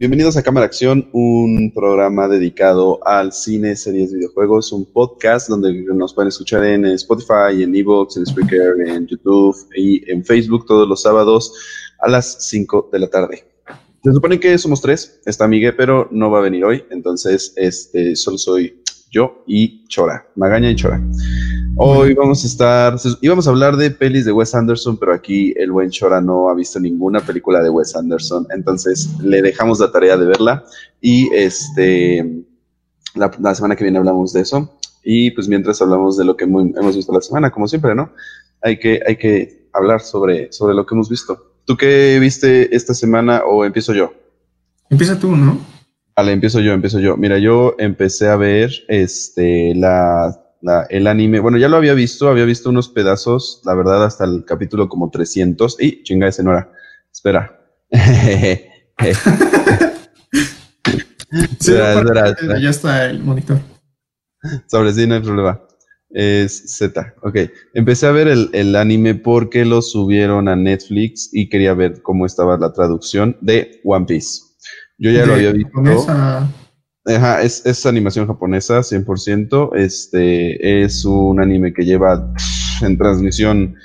Bienvenidos a Cámara Acción, un programa dedicado al cine, series, videojuegos, un podcast donde nos pueden escuchar en Spotify, en Evox, en Spreaker, en YouTube y en Facebook todos los sábados a las 5 de la tarde. Se supone que somos tres, está Miguel, pero no va a venir hoy, entonces este, solo soy yo y Chora, Magaña y Chora. Hoy vamos a estar, íbamos a hablar de pelis de Wes Anderson, pero aquí el buen Chora no ha visto ninguna película de Wes Anderson, entonces le dejamos la tarea de verla y este, la, semana que viene hablamos de eso y pues mientras hablamos de lo que hemos visto la semana, como siempre, ¿no? Hay que, hay que hablar sobre, sobre lo que hemos visto. ¿Tú qué viste esta semana o empiezo yo? Empieza tú, ¿no? Vale, empiezo yo, empiezo yo. Mira, yo empecé a ver este la, el anime. Bueno, ya lo había visto, había visto unos pedazos, la verdad, hasta el capítulo como 300. ¡Y chinga de Senora! Espera. sí, ya está el monitor. Sobre sí, no hay problema. Es Z. Ok. Empecé a ver el, el, anime porque lo subieron a Netflix y quería ver cómo estaba la traducción de One Piece. Yo ya lo había visto. Ajá, es, es, animación japonesa, 100%. Este es un anime que lleva en transmisión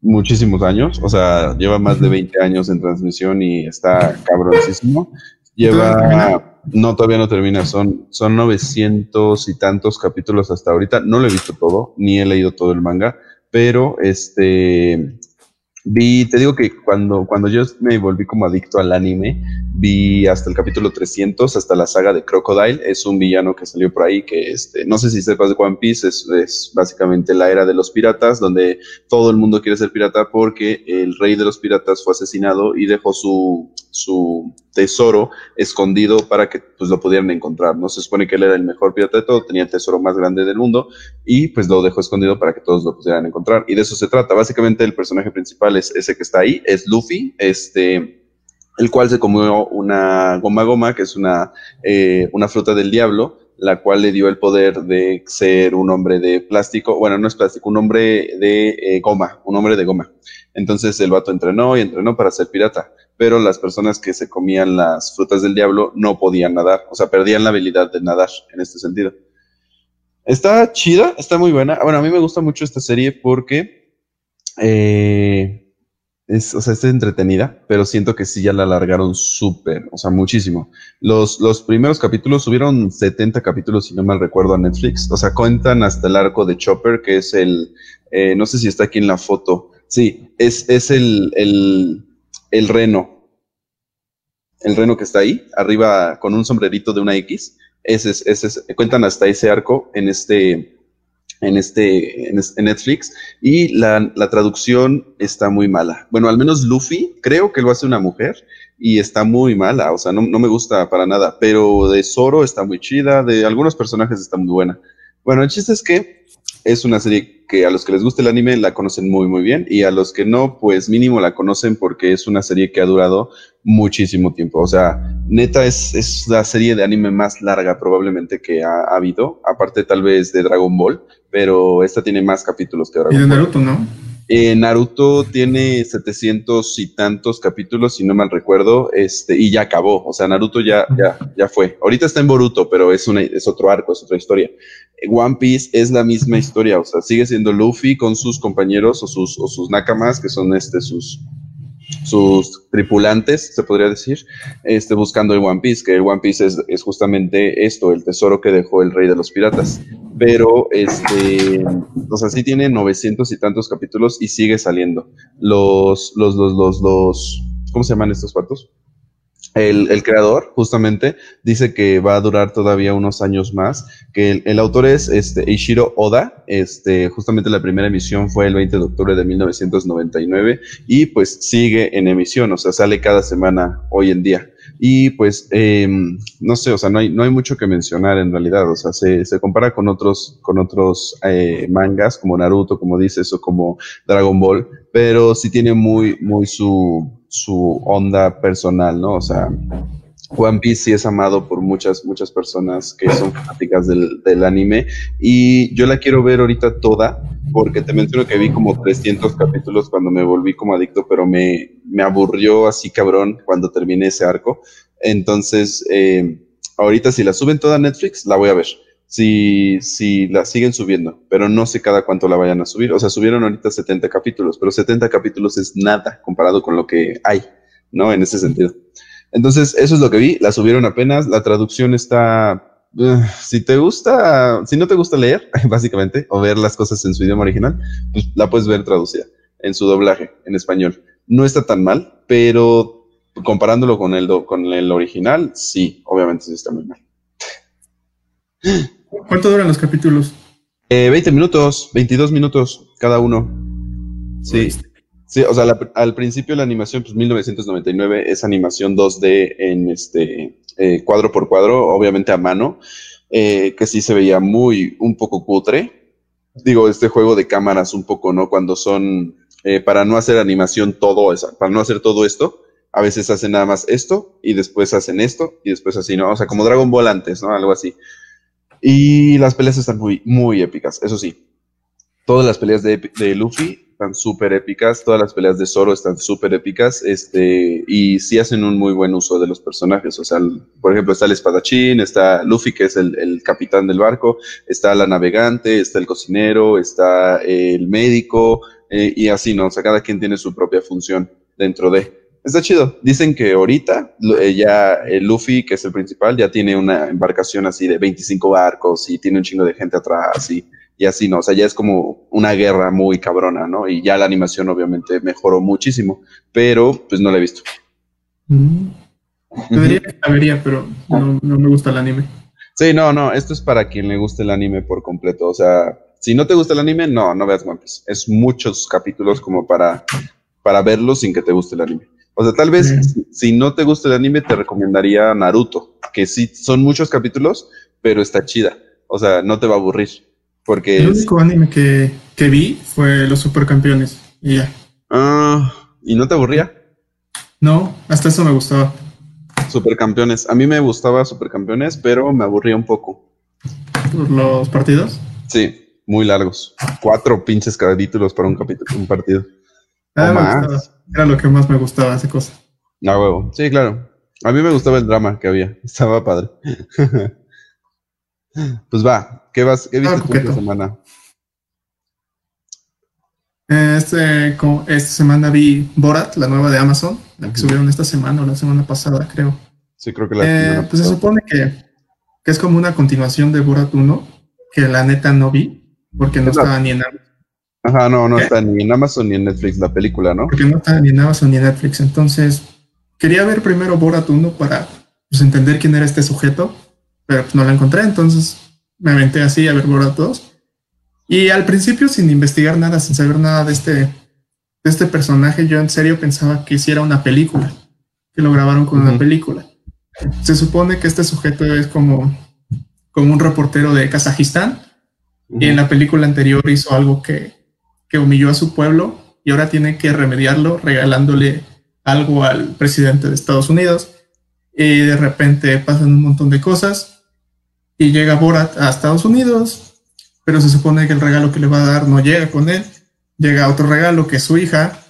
muchísimos años, o sea, lleva más de 20 años en transmisión y está cabroncísimo. Lleva, no, todavía no termina, son, son 900 y tantos capítulos hasta ahorita. No lo he visto todo, ni he leído todo el manga, pero este, Vi, te digo que cuando, cuando yo me volví como adicto al anime, vi hasta el capítulo 300, hasta la saga de Crocodile. Es un villano que salió por ahí, que este, no sé si sepas de One Piece, es, es básicamente la era de los piratas, donde todo el mundo quiere ser pirata porque el rey de los piratas fue asesinado y dejó su, su tesoro escondido para que pues lo pudieran encontrar. No se supone que él era el mejor pirata de todo, tenía el tesoro más grande del mundo y pues lo dejó escondido para que todos lo pudieran encontrar. Y de eso se trata. Básicamente el personaje principal es ese que está ahí, es Luffy, este, el cual se comió una goma goma, que es una, eh, una fruta del diablo, la cual le dio el poder de ser un hombre de plástico, bueno, no es plástico, un hombre de eh, goma, un hombre de goma. Entonces el vato entrenó y entrenó para ser pirata pero las personas que se comían las frutas del diablo no podían nadar, o sea, perdían la habilidad de nadar en este sentido. Está chida, está muy buena. Bueno, a mí me gusta mucho esta serie porque eh, es, o sea, está entretenida, pero siento que sí ya la alargaron súper, o sea, muchísimo. Los, los primeros capítulos subieron 70 capítulos, si no mal recuerdo, a Netflix. O sea, cuentan hasta el arco de Chopper, que es el, eh, no sé si está aquí en la foto. Sí, es, es el, el el reno, el reno que está ahí, arriba con un sombrerito de una X, ese es, ese cuentan hasta ese arco en este, en este, en, Netflix, y la, la, traducción está muy mala. Bueno, al menos Luffy, creo que lo hace una mujer, y está muy mala, o sea, no, no me gusta para nada, pero de Zoro está muy chida, de algunos personajes está muy buena. Bueno, el chiste es que es una serie que a los que les gusta el anime la conocen muy muy bien y a los que no, pues mínimo la conocen porque es una serie que ha durado muchísimo tiempo. O sea, neta es, es la serie de anime más larga probablemente que ha, habido, aparte tal vez de Dragon Ball, pero esta tiene más capítulos que Dragon Ball. Y de Naruto, ¿no? Eh, Naruto tiene 700 y tantos capítulos, si no mal recuerdo, este, y ya acabó. O sea, Naruto ya, ya, ya fue. Ahorita está en Boruto, pero es, una, es otro arco, es otra historia. One Piece es la misma historia, o sea, sigue siendo Luffy con sus compañeros o sus, o sus nakamas, que son este, sus, sus tripulantes, se podría decir, este, buscando el One Piece, que el One Piece es, es, justamente esto, el tesoro que dejó el rey de los piratas. Pero, este, o sea, sí tiene 900 y tantos capítulos y sigue saliendo. Los, los, los, los, los, ¿cómo se llaman estos patos? El, creador, justamente, dice que va a durar todavía unos años más, que el, autor es este, Ishiro Oda, este, justamente la primera emisión fue el 20 de octubre de 1999 y pues sigue en emisión, o sea, sale cada semana hoy en día. Y pues, em, no sé, o sea, no hay, no hay mucho que mencionar en realidad, o sea, se, se compara con otros, con otros eh, mangas como Naruto, como dices, o como Dragon Ball, pero sí tiene muy, muy su, su onda personal, ¿no? O sea, One Piece sí es amado por muchas, muchas personas que son fanáticas del, del, anime y yo la quiero ver ahorita toda porque te menciono que vi como 300 capítulos cuando me volví como adicto, pero me, me aburrió así cabrón cuando terminé ese arco. Entonces, eh, ahorita si la suben toda a Netflix, la voy a ver. Si, si la siguen subiendo, pero no sé cada cuánto la vayan a subir. O sea, subieron ahorita 70 capítulos, pero 70 capítulos es nada comparado con lo que hay, ¿no? En ese sentido. Entonces, eso es lo que vi. La subieron apenas. La traducción está. Uh, si te gusta, si no te gusta leer, básicamente, o ver las cosas en su idioma original, pues la puedes ver traducida en su doblaje en español. No está tan mal, pero comparándolo con el, con el original, sí, obviamente sí está muy mal. ¿Cuánto duran los capítulos? 20 eh, minutos, 22 minutos cada uno. Sí. Sí, o sea, al principio la animación, pues 1999 es animación 2D en este eh, cuadro por cuadro, obviamente a mano, eh, que sí se veía muy, un poco cutre. Digo, este juego de cámaras un poco, ¿no? Cuando son, para no hacer animación todo, para no hacer todo esto, a veces hacen nada más esto y después hacen esto y después así, ¿no? O sea, como Dragon Ball antes, ¿no? Algo así. Y las peleas están muy, muy épicas, eso sí. Todas las peleas de, de Luffy están súper épicas, todas las peleas de Zoro están súper épicas, este, y sí hacen un muy buen uso de los personajes. O sea, por ejemplo, está el espadachín, está Luffy, que es el, el capitán del barco, está la navegante, está el cocinero, está el médico, eh, y así, ¿no? O sea, cada quien tiene su propia función dentro de. Está chido. Dicen que ahorita eh, ya el Luffy, que es el principal, ya tiene una embarcación así de 25 barcos y tiene un chingo de gente atrás y, y así, ¿no? O sea, ya es como una guerra muy cabrona, ¿no? Y ya la animación obviamente mejoró muchísimo, pero pues no la he visto. Mm. Debería la vería, pero no, no me gusta el anime. Sí, no, no, esto es para quien le guste el anime por completo. O sea, si no te gusta el anime, no, no veas One Piece. Es muchos capítulos como para, para verlo sin que te guste el anime. O sea, tal vez si, no te gusta el anime, te recomendaría Naruto, que sí son muchos capítulos, pero está chida. O sea, no te va a aburrir. Porque el único anime que, vi fue Los Supercampeones. Y ya. Ah, ¿y no te aburría? No, hasta eso me gustaba. Supercampeones. A mí me gustaba Supercampeones, pero me aburría un poco. ¿Por los partidos? Sí, muy largos. Cuatro pinches capítulos para un capítulo, un partido. Ah, más. Era lo que más me gustaba, esa cosa. Ah, huevo. Sí, claro. A mí me gustaba el drama que había. Estaba padre. pues va, ¿qué vas? ¿Qué viste esta semana? Este, esta semana vi Borat, la nueva de Amazon, la que subieron esta semana o la semana pasada, creo. Sí, creo que la eh, Pues se supone que, que, es como una continuación de Borat 1, que la neta no vi, porque no estaba ni en Amazon Ajá, no, no está ni en Amazon ni en Netflix la película, ¿no? Porque no está ni en Amazon ni en Netflix. Entonces, quería ver primero Borat 1 para pues, entender quién era este sujeto, pero pues no la encontré. Entonces me aventé así a ver Borat 2. Y al principio, sin investigar nada, sin saber nada de este, de este personaje, yo en serio pensaba que hiciera una película, que lo grabaron con una película. Se supone que este sujeto es como, como un reportero de Kazajistán. Y en la película anterior hizo algo que, que humilló a su pueblo y ahora tiene que remediarlo regalándole algo al presidente de Estados Unidos. Y de repente pasan un montón de cosas y llega Borat a Estados Unidos, pero se supone que el regalo que le va a dar no llega con él, llega otro regalo que es su hija.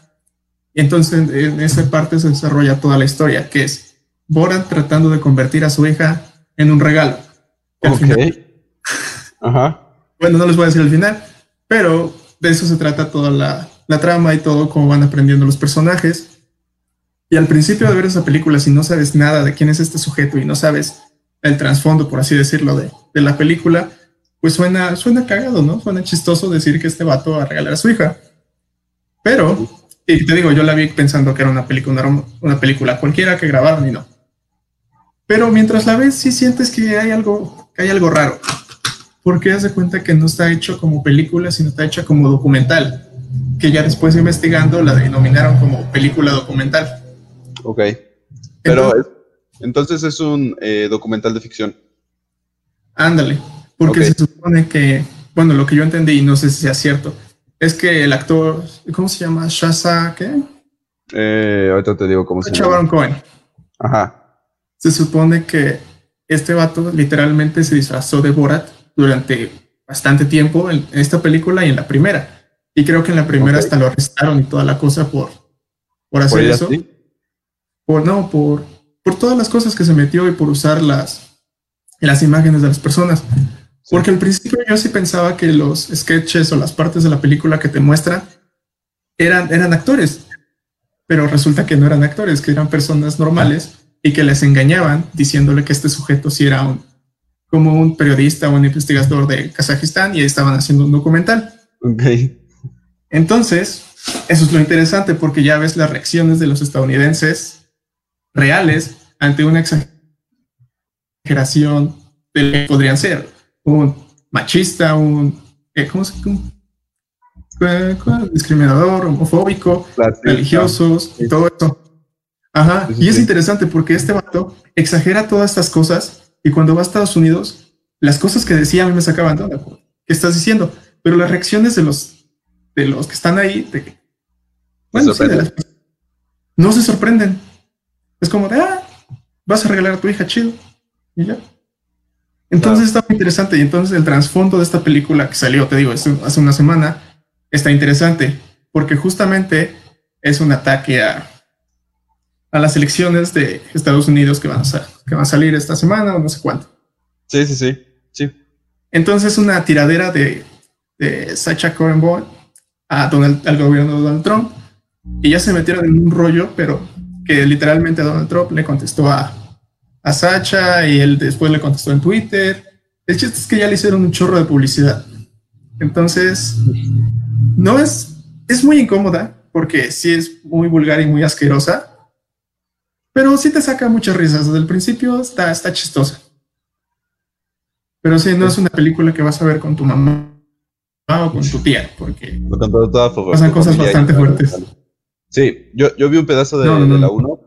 Entonces en esa parte se desarrolla toda la historia, que es Borat tratando de convertir a su hija en un regalo. Ok. Ajá. Bueno, no les voy a decir el final, pero de eso se trata toda la, trama y todo, cómo van aprendiendo los personajes. Y al principio de ver esa película, si no sabes nada de quién es este sujeto y no sabes el trasfondo, por así decirlo, de, la película, pues suena, suena cagado, ¿no? Suena chistoso decir que este vato va a regalar a su hija. Pero, y te digo, yo la vi pensando que era una película, una, una película cualquiera que grabaron y no. Pero mientras la ves, sí sientes que hay algo, que hay algo raro porque hace cuenta que no está hecho como película, sino está hecha como documental, que ya después investigando la denominaron como película documental. Ok. Pero entonces, es un eh, documental de ficción. Ándale, porque se supone que, bueno, lo que yo entendí, y no sé si sea cierto, es que el actor, ¿cómo se llama? Shaza, ¿qué? Eh, ahorita te digo cómo se llama. Cohen. Ajá. Se supone que este vato literalmente se disfrazó de Borat durante bastante tiempo en esta película y en la primera. Y creo que en la primera hasta lo arrestaron y toda la cosa por, por hacer eso. Por no, por por todas las cosas que se metió y por usar las, las imágenes de las personas. Porque al principio yo sí pensaba que los sketches o las partes de la película que te muestran eran, eran actores, pero resulta que no eran actores, que eran personas normales y que les engañaban diciéndole que este sujeto sí era un, como un periodista o un investigador de Kazajistán y estaban haciendo un documental. Ok. Entonces, eso es lo interesante porque ya ves las reacciones de los estadounidenses reales ante una exageración de lo que podrían ser un machista, un, eh, ¿cómo se llama? discriminador, homofóbico, religiosos y todo eso. Ajá, y es interesante porque este vato exagera todas estas cosas y cuando va a Estados Unidos, las cosas que decía a mí me sacaban de ¿Qué estás diciendo? Pero las reacciones de los de los que están ahí, bueno, sí, no se sorprenden. Es como de, ah, vas a regalar a tu hija chido. Y ya. Entonces está muy interesante. Y entonces el trasfondo de esta película que salió, te digo, hace una semana, está interesante porque justamente es un ataque a, a las elecciones de Estados Unidos que van, a, que van a salir esta semana o no sé cuánto. Sí, sí, sí. sí. Entonces una tiradera de, de Sacha Cohen a Donald, al gobierno de Donald Trump y ya se metieron en un rollo, pero que literalmente Donald Trump le contestó a, a Sacha y él después le contestó en Twitter. El chiste es que ya le hicieron un chorro de publicidad. Entonces, no es, es muy incómoda porque sí es muy vulgar y muy asquerosa, pero sí te saca muchas risas. Desde el principio está, está chistosa. Pero sí, no es una película que vas a ver con tu mamá o con tu tía, porque pasan cosas bastante fuertes. Sí, yo, yo vi un pedazo de, de la 1,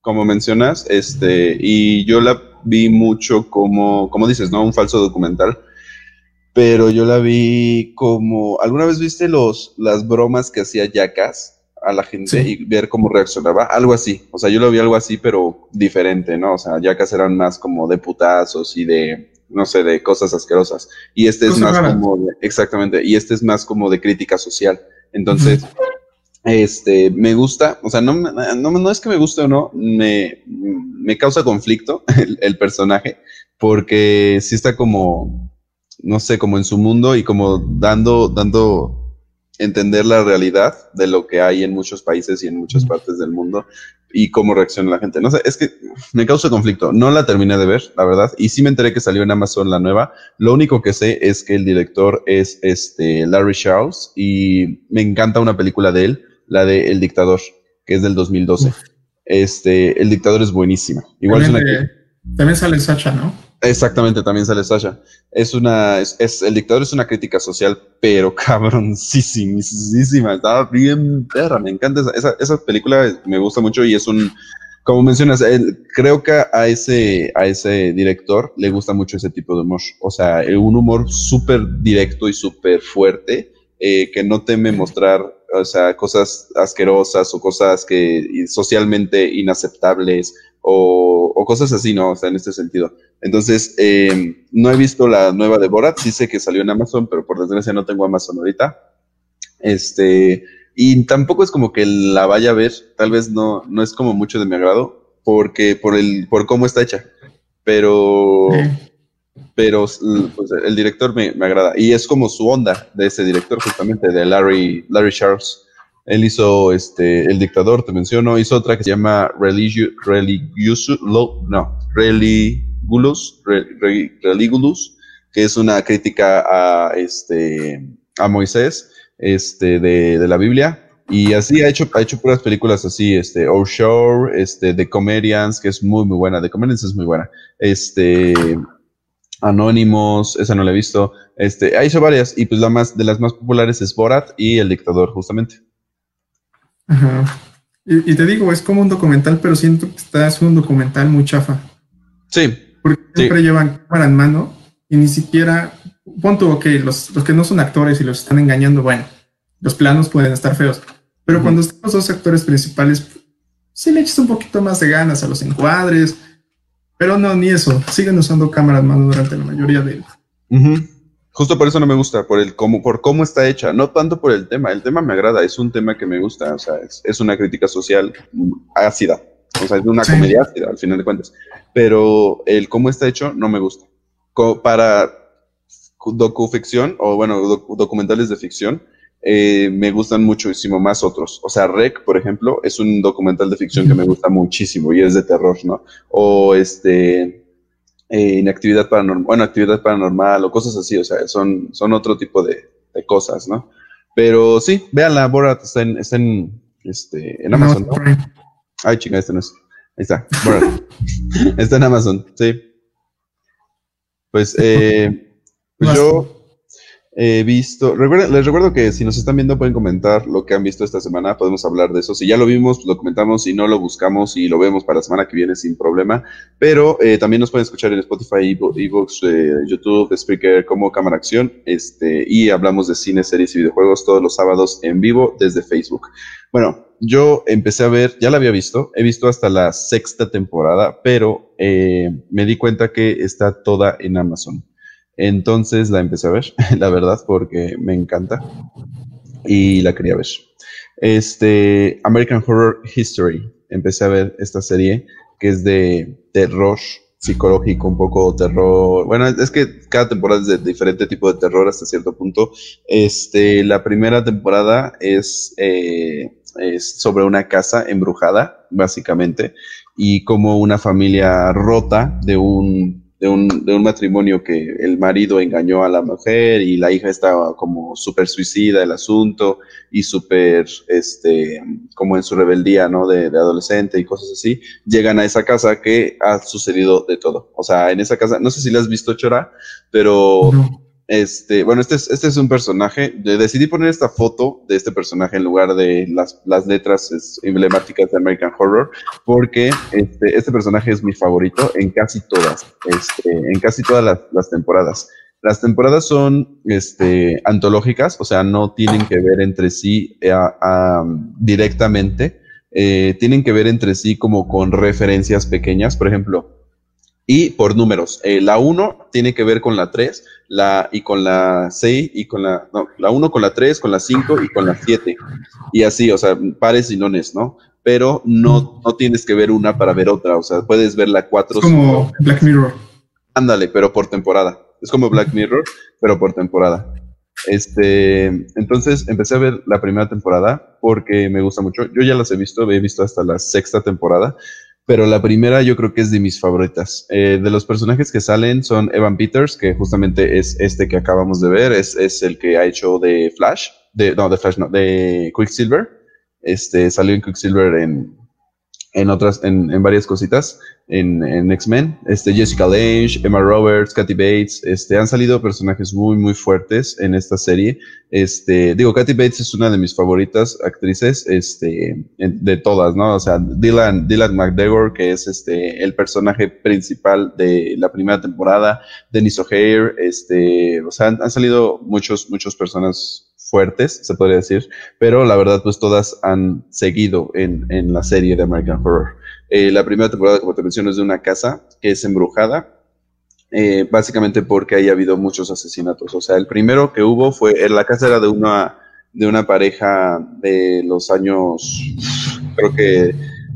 como mencionas, este, y yo la vi mucho como, como dices, ¿no? Un falso documental. Pero yo la vi como. ¿Alguna vez viste los, las bromas que hacía Jackass a la gente y ver cómo reaccionaba? Algo así. O sea, yo lo vi algo así, pero diferente, ¿no? O sea, Jackass eran más como de putazos y de, no sé, de cosas asquerosas. Y este es más como. exactamente. Y este es más como de crítica social. Entonces. Este, me gusta, o sea, no, no, no, es que me guste o no, me, me causa conflicto el, el, personaje, porque sí está como, no sé, como en su mundo y como dando, dando entender la realidad de lo que hay en muchos países y en muchas partes del mundo y cómo reacciona la gente. No sé, es que me causa conflicto. No la terminé de ver, la verdad, y sí me enteré que salió en Amazon la nueva. Lo único que sé es que el director es este Larry Charles y me encanta una película de él la de El Dictador, que es del 2012. Este, El Dictador es buenísima. Igual también, también sale Sacha, ¿no? Exactamente, también sale Sasha. Es una, es, el dictador es una crítica social, pero cabroncísima. Estaba bien perra, me encanta esa, esa, película, me gusta mucho y es un, como mencionas, creo que a ese, a ese director le gusta mucho ese tipo de humor. O sea, un humor súper directo y súper fuerte, eh, que no teme mostrar o sea, cosas asquerosas o cosas que socialmente inaceptables o, o, cosas así, ¿no? O sea, en este sentido. Entonces, eh, no he visto la nueva de Borat, sí sé que salió en Amazon, pero por desgracia no tengo Amazon ahorita. Este, y tampoco es como que la vaya a ver, tal vez no, no es como mucho de mi agrado, porque por el, por cómo está hecha. Pero, pero pues, el director me, me, agrada. Y es como su onda de ese director, justamente, de Larry, Larry Charles. Él hizo este, El Dictador, te menciono, hizo otra que se llama Religio, Religious, no, Religulus, Religulus, que es una crítica a, este, a Moisés este, de, de la Biblia. Y así ha hecho, ha hecho puras películas así, este, Shore, este, The Comedians, que es muy, muy buena. The Comedians es muy buena. Este, Anónimos, esa no la he visto. Este, ha hecho varias, y pues la más, de las más populares es Borat y El Dictador, justamente. Ajá. Y, te digo, es como un documental, pero siento que está, es un documental muy chafa. Sí. Porque siempre llevan cámara en mano y ni siquiera, punto, ok, los, los que no son actores y los están engañando, bueno, los planos pueden estar feos. Pero cuando están los dos actores principales, sí le echas un poquito más de ganas a los encuadres, pero no, ni eso. Siguen usando cámaras mano durante la mayoría de... Justo por eso no me gusta, por el cómo, por cómo está hecha, no tanto por el tema. El tema me agrada, es un tema que me gusta, o sea, es, una crítica social ácida, o sea, es una comedia al final de cuentas, pero el cómo está hecho no me gusta. para docuficción, o bueno, documentales de ficción, eh, me gustan muchísimo más otros. O sea, Rec, por ejemplo, es un documental de ficción que me gusta muchísimo y es de terror, ¿no? O este, eh, inactividad paranormal, bueno, actividad paranormal o cosas así, o sea, son, son otro tipo de, cosas, ¿no? Pero sí, véanla, Borat está en, está en, este, en Amazon, ¿no? Ay, chica, este no es. Ahí está, Borat. está en Amazon, sí. Pues, eh, pues yo he visto, les recuerdo que si nos están viendo pueden comentar lo que han visto esta semana, podemos hablar de eso. Si ya lo vimos, lo comentamos, si no lo buscamos y lo vemos para la semana que viene sin problema. Pero eh, también nos pueden escuchar en Spotify, Ebooks, eh, YouTube, Spreaker como Cámara Acción. Este, y hablamos de cine, series y videojuegos todos los sábados en vivo desde Facebook. Bueno, yo empecé a ver, ya la había visto, he visto hasta la sexta temporada, pero eh, me di cuenta que está toda en Amazon. Entonces la empecé a ver, la verdad, porque me encanta y la quería ver. Este, American Horror History, empecé a ver esta serie que es de terror psicológico, un poco terror. Bueno, es que cada temporada es de diferente tipo de terror hasta cierto punto. Este, la primera temporada es, eh, es sobre una casa embrujada, básicamente, y como una familia rota de un de un, de un, matrimonio que el marido engañó a la mujer y la hija estaba como súper suicida el asunto y súper, este, como en su rebeldía, ¿no? De, adolescente y cosas así, llegan a esa casa que ha sucedido de todo. O sea, en esa casa, no sé si la has visto, Chora, pero... Este, bueno, este es, este es un personaje. Decidí poner esta foto de este personaje en lugar de las, letras emblemáticas de American Horror, porque este, este personaje es mi favorito en casi todas, este, en casi todas las, las temporadas. Las temporadas son este, antológicas, o sea, no tienen que ver entre sí eh, directamente, eh, tienen que ver entre sí como con referencias pequeñas. Por ejemplo, y por números. Eh, la 1 tiene que ver con la 3, la, y con la 6, y con la, no, la 1 con la 3, con la 5 y con la 7. Y así, o sea, pares y nones, ¿no? Pero no, no tienes que ver una para ver otra, o sea, puedes ver la 4. Es como Black Mirror. Ándale, pero por temporada. Es como Black Mirror, pero por temporada. Este, entonces empecé a ver la primera temporada porque me gusta mucho. Yo ya las he visto, he visto hasta la sexta temporada pero la primera yo creo que es de mis favoritas. Eh, de los personajes que salen son Evan Peters, que justamente es este que acabamos de ver, es, es el que ha hecho de Flash, de, no, de Flash, no, de Quicksilver. Este, salió en Quicksilver en, en otras, en, en varias cositas en, en X-Men. Este, Jessica Lange, Emma Roberts, Kathy Bates, este, han salido personajes muy, muy fuertes en esta serie. Este, digo, Kathy Bates es una de mis favoritas actrices, este, de todas, ¿no? O sea, Dylan, Dylan McDegore, que es este, el personaje principal de la primera temporada, Dennis O'Hare, este, o sea, han, han salido muchos, muchos personas fuertes, se podría decir, pero la verdad, pues todas han seguido en, en la serie de American Horror. Eh, la primera temporada, como te menciono, es de una casa que es embrujada, eh, básicamente porque haya habido muchos asesinatos. O sea, el primero que hubo fue, la casa era de una, de una pareja de los años, creo que,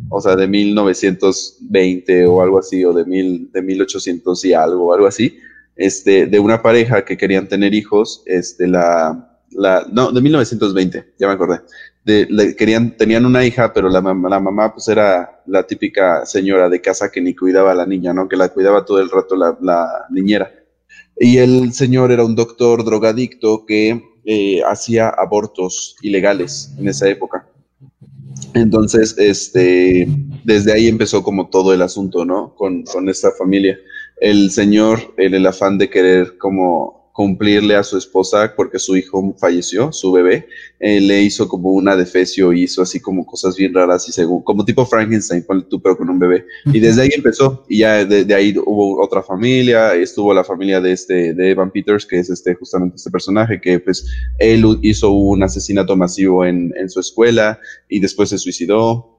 o sea, de 1920 o algo así, o de, mil, de 1800 y algo, algo así, este, de una pareja que querían tener hijos, este, la, la, no, de 1920, ya me acordé. Tenían una hija, pero la, la mamá pues era la típica señora de casa que ni cuidaba a la niña, ¿no? Que la cuidaba todo el rato la, la niñera. Y el señor era un doctor drogadicto que eh, hacía abortos ilegales en esa época. Entonces, este, desde ahí empezó como todo el asunto, ¿no? Con, con esta familia. El señor, en el afán de querer como cumplirle a su esposa porque su hijo falleció, su bebé, eh, le hizo como una defecio, hizo así como cosas bien raras y según, como tipo Frankenstein, tú pero con un bebé. Y desde ahí empezó y ya de, ahí hubo otra familia, estuvo la familia de este, de Evan Peters, que es este, justamente este personaje, que pues él hizo un asesinato masivo en, en su escuela y después se suicidó.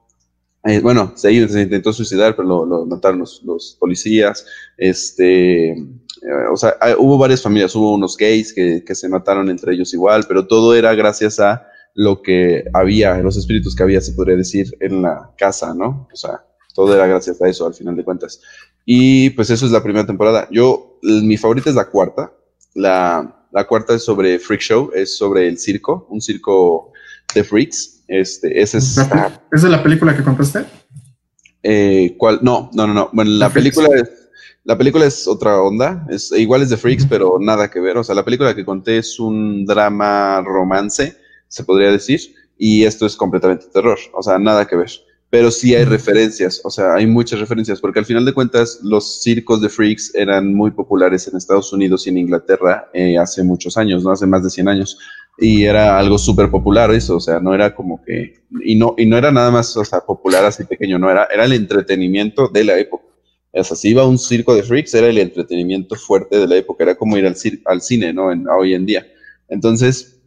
Eh, bueno, se, intentó suicidar, pero lo, lo mataron los, los policías. Este, eh, o sea, hubo varias familias, hubo unos gays que, se mataron entre ellos igual, pero todo era gracias a lo que había, los espíritus que había, se podría decir, en la casa, ¿no? O sea, todo era gracias a eso, al final de cuentas. Y pues eso es la primera temporada. Yo, mi favorita es la cuarta. La, la cuarta es sobre Freak Show, es sobre el circo, un circo de freaks. Este, ese es, ¿Es de la película que contaste? Eh, ¿Cuál? No, no, no, no. Bueno, la película es, la película es otra onda. Es, igual es de freaks, pero nada que ver. O sea, la película que conté es un drama romance, se podría decir, y esto es completamente terror. O sea, nada que ver pero sí hay referencias, o sea, hay muchas referencias, porque al final de cuentas los circos de freaks eran muy populares en Estados Unidos y en Inglaterra eh, hace muchos años, ¿no? Hace más de 100 años, y era algo súper popular eso, o sea, no era como que, y no, y no era nada más, o sea, popular así pequeño, no era, era el entretenimiento de la época. O sea, si iba a un circo de freaks, era el entretenimiento fuerte de la época, era como ir al, al cine, ¿no? En, hoy en día. Entonces,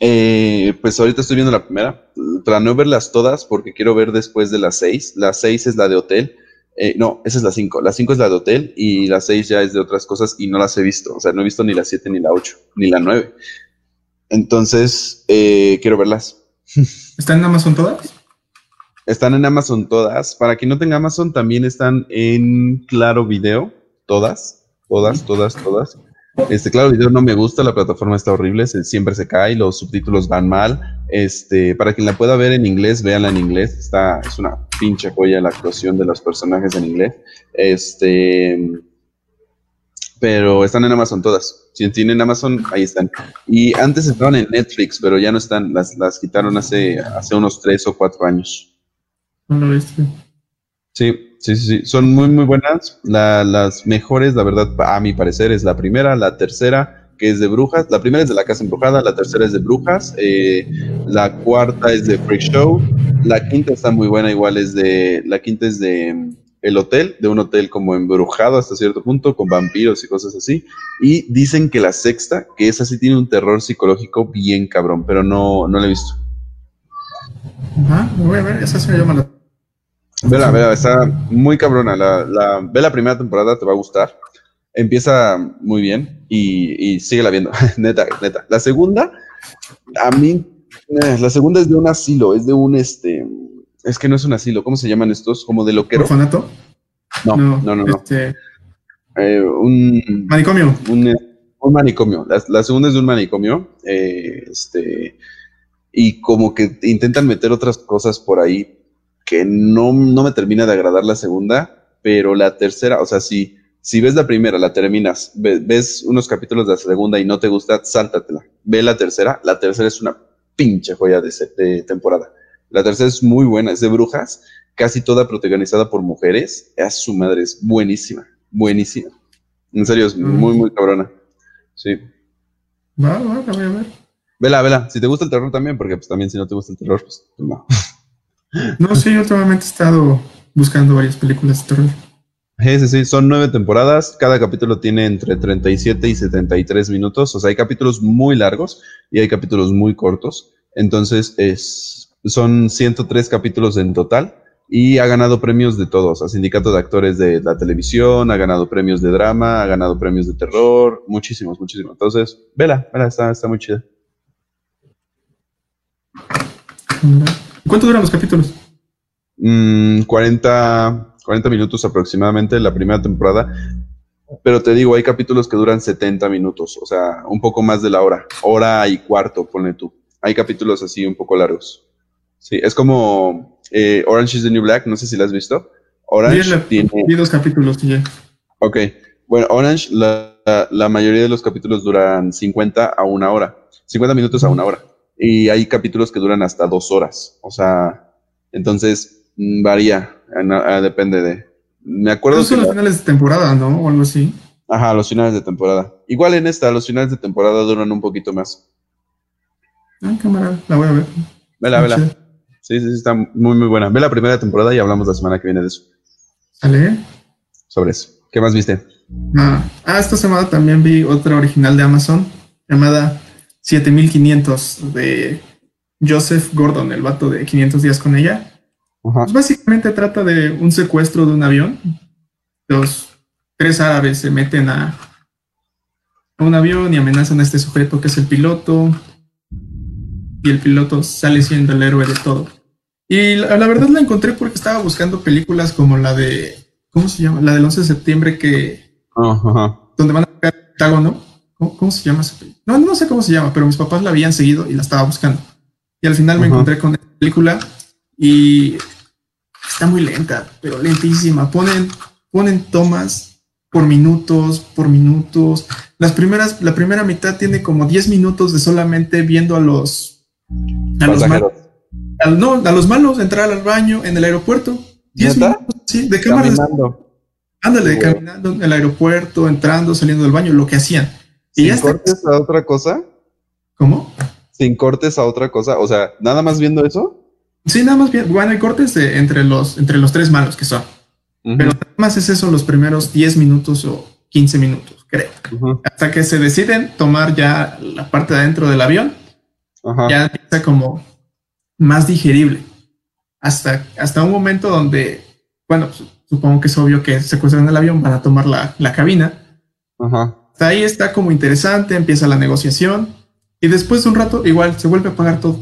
eh, pues ahorita estoy viendo la primera, para no verlas todas, porque quiero ver después de las seis. La seis es la de hotel. Eh, no, esa es la cinco. La cinco es la de hotel y la seis ya es de otras cosas y no las he visto. O sea, no he visto ni la siete, ni la ocho, ni la nueve. Entonces, eh, quiero verlas. ¿Están en Amazon todas? Están en Amazon todas. Para quien no tenga Amazon, también están en Claro Video. Todas, todas, todas, todas. Este, claro, video no me gusta, la plataforma está horrible, siempre se cae, los subtítulos van mal. Este, para quien la pueda ver en inglés, véanla en inglés. Está, es una pinche joya la actuación de los personajes en inglés. Este, pero están en Amazon todas. Si tienen Amazon, ahí están. Y antes estaban en Netflix, pero ya no están, las, las quitaron hace, hace unos tres o cuatro años. No lo. Sí, Sí, sí, sí, son muy, muy buenas. las mejores, la verdad, a mi parecer, es la primera, la tercera, que es de brujas. La primera es de la casa embrujada, la tercera es de brujas, eh, la cuarta es de Freak Show, la quinta está muy buena, igual es de, la quinta es de mm, El Hotel, de un hotel como embrujado hasta cierto punto, con vampiros y cosas así. Y dicen que la sexta, que esa sí tiene un terror psicológico bien cabrón, pero no, no la he visto. Ajá, voy a ver, esa se me llama la Vela, vela, está muy cabrona. La, la, ve la primera temporada, te va a gustar. Empieza muy bien y, y sigue la viendo. neta, neta. La segunda, a mí, eh, la segunda es de un asilo, es de un este. Es que no es un asilo, ¿cómo se llaman estos? Como de loquero. ¿Orfanato? No, no, no, no. Este... Eh, un manicomio. Un, un manicomio. La, la, segunda es de un manicomio. Eh, este. Y como que intentan meter otras cosas por ahí que no, no me termina de agradar la segunda, pero la tercera, o sea, si, si ves la primera, la terminas, ves, unos capítulos de la segunda y no te gusta, sáltatela. Ve la tercera, la tercera es una pinche joya de, de temporada. La tercera es muy buena, es de brujas, casi toda protagonizada por mujeres. Es su madre, es buenísima, buenísima. En serio, es muy, muy cabrona. Sí. Va, va, la voy a ver. Vela, vela. Si te gusta el terror también, porque pues también si no te gusta el terror, pues, pues no. No, sí, yo últimamente he estado buscando varias películas de terror. Sí, sí, sí, son nueve temporadas, cada capítulo tiene entre 37 y 73 minutos, o sea, hay capítulos muy largos y hay capítulos muy cortos, entonces es, son 103 capítulos en total y ha ganado premios de todos, a sindicato de actores de la televisión, ha ganado premios de drama, ha ganado premios de terror, muchísimos, muchísimos. Entonces, vela, vela, está, está muy chida. ¿Cuánto duran los capítulos? 40, mm, 40 minutos aproximadamente la primera temporada. Pero te digo, hay capítulos que duran 70 minutos, o sea, un poco más de la hora, hora y cuarto, pone tú. Hay capítulos así un poco largos. Sí, es como eh, Orange is the New Black, no sé si la has visto. Orange tiene... dos capítulos ya. Ok, bueno, Orange, la, la, mayoría de los capítulos duran 50 a una hora, 50 minutos a una hora y hay capítulos que duran hasta dos horas. O sea, entonces mm, varía, depende de. Me acuerdo. son los finales de temporada, ¿no? O algo así. Ajá, los finales de temporada. Igual en esta, los finales de temporada duran un poquito más. Ah, cámara, la voy a ver. Vela, vela. Sí, sí, sí, está muy, muy buena. Ve la primera temporada y hablamos la semana que viene de eso. ¿Sale? Sobre eso. ¿Qué más viste? Ah, ah, esta semana también vi otra original de Amazon llamada 7500 de Joseph Gordon, el vato de 500 días con ella. Pues básicamente trata de un secuestro de un avión. Los tres árabes se meten a, un avión y amenazan a este sujeto que es el piloto. Y el piloto sale siendo el héroe de todo. Y la, verdad la encontré porque estaba buscando películas como la de, ¿cómo se llama? La del 11 de septiembre que... Donde van a el Pentágono. ¿Cómo, ¿Cómo, se llama esa película? No, no sé cómo se llama, pero mis papás la habían seguido y la estaba buscando. Y al final me encontré con esta película y está muy lenta, pero lentísima. Ponen, ponen tomas por minutos, por minutos. Las primeras, la primera mitad tiene como 10 minutos de solamente viendo a los, a los malos. no, a los malos entrar al baño en el aeropuerto. 10 minutos, sí, de cámara. Ándale, caminando en el aeropuerto, entrando, saliendo del baño, lo que hacían. ¿Sin cortes a otra cosa? ¿Cómo? Sin cortes a otra cosa. O sea, nada más viendo eso. Sí, nada más bien. Bueno, hay cortes entre, los, entre los tres malos que son. Pero nada más es eso los primeros 10 minutos o 15 minutos, creo. Hasta que se deciden tomar ya la parte de adentro del avión, ya empieza como más digerible. Hasta, hasta un momento donde, bueno, supongo que es obvio que secuestran el avión, van a tomar la, la cabina. Hasta ahí está como interesante, empieza la negociación y después de un rato igual se vuelve a apagar todo.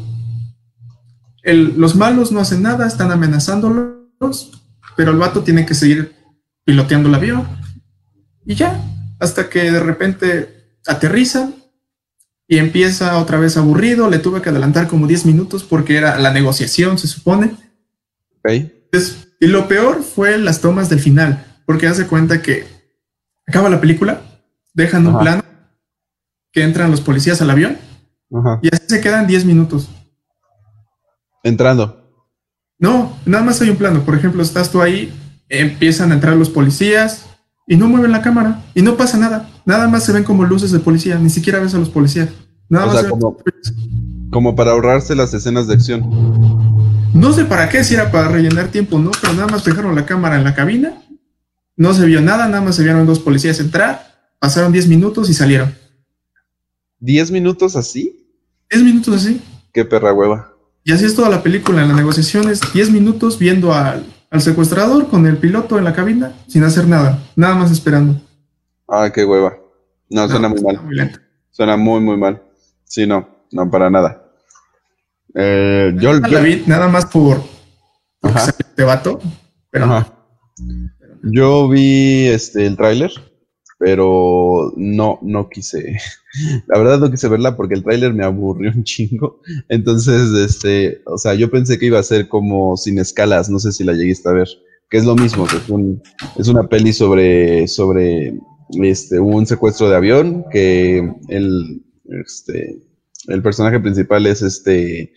los malos no hacen nada, están amenazándolos, pero el vato tiene que seguir piloteando el avión y ya, hasta que de repente aterriza y empieza otra vez aburrido, le tuve que adelantar como 10 minutos porque era la negociación, se supone. y lo peor fue las tomas del final, porque hace cuenta que acaba la película, dejan un plano, que entran los policías al avión, y así se quedan 10 minutos. Entrando. No, nada más hay un plano. Por ejemplo, estás tú ahí, empiezan a entrar los policías y no mueven la cámara y no pasa nada. Nada más se ven como luces de policía, ni siquiera ves a los policías. Nada más como, como para ahorrarse las escenas de acción. No sé para qué, si era para rellenar tiempo, ¿no? Pero nada más dejaron la cámara en la cabina, no se vio nada, nada más se vieron dos policías entrar, pasaron 10 minutos y salieron. ¿10 minutos así? 10 minutos así. Qué perra hueva. Y así es toda la película. En las negociaciones, 10 minutos viendo al, secuestrador con el piloto en la cabina sin hacer nada, nada más esperando. Ah, qué hueva. No, suena muy mal. suena muy, muy mal. Sí, no, no, para nada. Eh, yo, la vi nada más por, este vato, pero Yo vi este el tráiler pero no, no quise, la verdad no quise verla porque el tráiler me aburrió un chingo, entonces, este, o sea, yo pensé que iba a ser como sin escalas, no sé si la lleguiste a ver, que es lo mismo, que es, un, es una peli sobre, sobre, este, un secuestro de avión, que el, este, el personaje principal es este,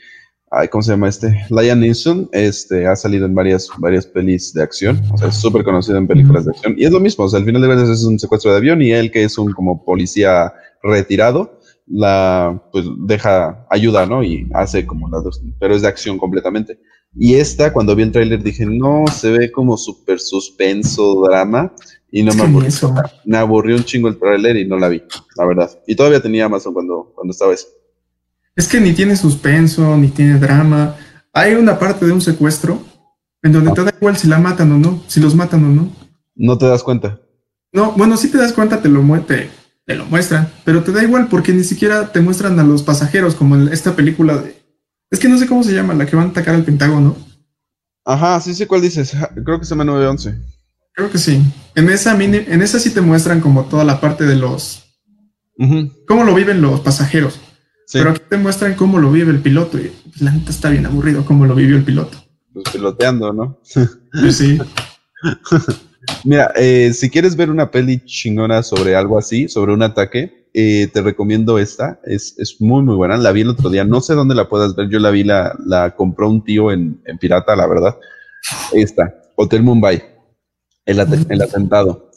¿cómo se llama este? Liam Neeson, este, ha salido en varias, varias pelis de acción, o sea, es súper conocido en películas de acción, y es lo mismo, o sea, al final de cuentas es un secuestro de avión, y él que es un como policía retirado, la, pues deja, ayuda, ¿no? Y hace como las dos, pero es de acción completamente. Y esta, cuando vi el tráiler, dije, no, se ve como súper suspenso, drama, y no me aburrió. Me aburrió un chingo el tráiler y no la vi, la verdad. Y todavía tenía Amazon cuando, cuando estaba eso. Es que ni tiene suspenso, ni tiene drama. Hay una parte de un secuestro en donde te da igual si la matan o no, si los matan o no. No te das cuenta. No, bueno, si te das cuenta, te lo, te, te lo muestran, pero te da igual porque ni siquiera te muestran a los pasajeros como en esta película de... Es que no sé cómo se llama, la que van a atacar al Pentágono. Ajá, sí sé cuál dices. Creo que se llama 911. Creo que sí. En esa, mini, en esa sí te muestran como toda la parte de los... Cómo lo viven los pasajeros. Pero aquí te muestran cómo lo vive el piloto y pues, la neta está bien aburrido cómo lo vivió el piloto. Pues piloteando, ¿no? Pues sí. Mira, eh, si quieres ver una peli chingona sobre algo así, sobre un ataque, eh, te recomiendo esta. Es, muy, muy buena. La vi el otro día. No sé dónde la puedas ver. Yo la vi, la, la compró un tío en, Pirata, la verdad. Esta, Hotel Mumbai. El, el atentado.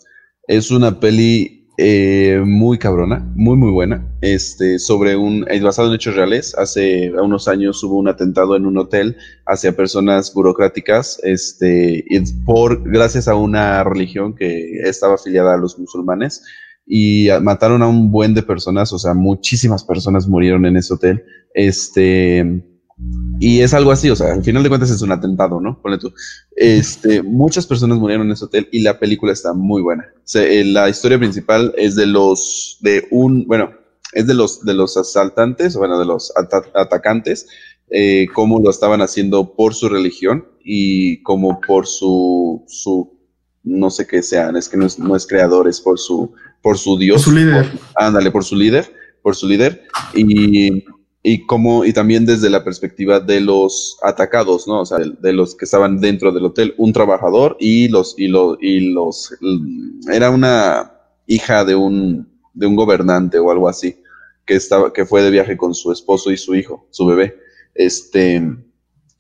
Es una peli eh, muy cabrona, muy muy buena, este, sobre un, es basado en hechos reales, hace unos años hubo un atentado en un hotel hacia personas burocráticas, este, por, gracias a una religión que estaba afiliada a los musulmanes, y mataron a un buen de personas, o sea, muchísimas personas murieron en ese hotel, este, y es algo así, o sea, al final de cuentas es un atentado, ¿no? Ponle tú. Este, muchas personas murieron en ese hotel y la película está muy buena. Eh, la historia principal es de los, de un, bueno, es de los, de los asaltantes, bueno, de los atacantes, eh, cómo lo estaban haciendo por su religión y como por su, su no sé qué sean, es que no es, no es creador, es por su, por su Dios. Por su líder. ándale, por su líder, por su líder. Y, y como, y también desde la perspectiva de los atacados, ¿no? O sea, de los que estaban dentro del hotel, un trabajador y los, y los, y los, era una hija de un, de un gobernante o algo así, que estaba, que fue de viaje con su esposo y su hijo, su bebé. Este,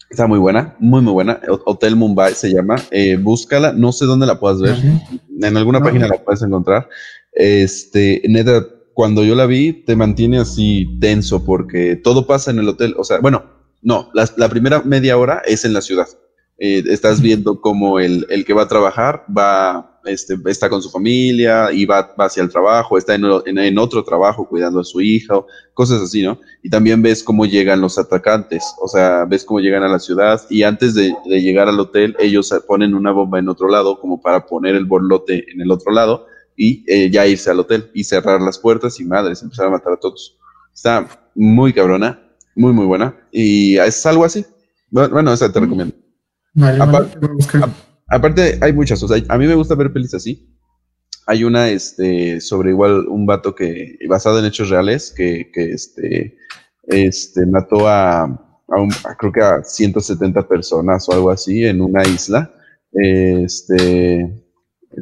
está muy buena, muy, muy buena. Hotel Mumbai se llama. Eh, búscala, no sé dónde la puedas ver. En alguna página la puedes encontrar. Este, neta, cuando yo la vi, te mantiene así tenso porque todo pasa en el hotel. O sea, bueno, no, la, primera media hora es en la ciudad. Eh, estás viendo cómo el, el, que va a trabajar va, este, está con su familia y va, va hacia el trabajo, está en, en, otro trabajo cuidando a su hija, cosas así, ¿no? Y también ves cómo llegan los atacantes, o sea, ves cómo llegan a la ciudad y antes de, de llegar al hotel, ellos ponen una bomba en otro lado como para poner el borlote en el otro lado y eh, ya irse al hotel y cerrar las puertas y madres, empezar a matar a todos. Está muy cabrona, muy, muy buena. Y es algo así. Bueno, esa te mm. recomiendo. aparte, hay muchas. O sea, a mí me gusta ver pelis así. Hay una este, sobre igual un vato que, basado en hechos reales, que, que este, este, mató a, a, creo que a 170 personas o algo así en una isla. Este,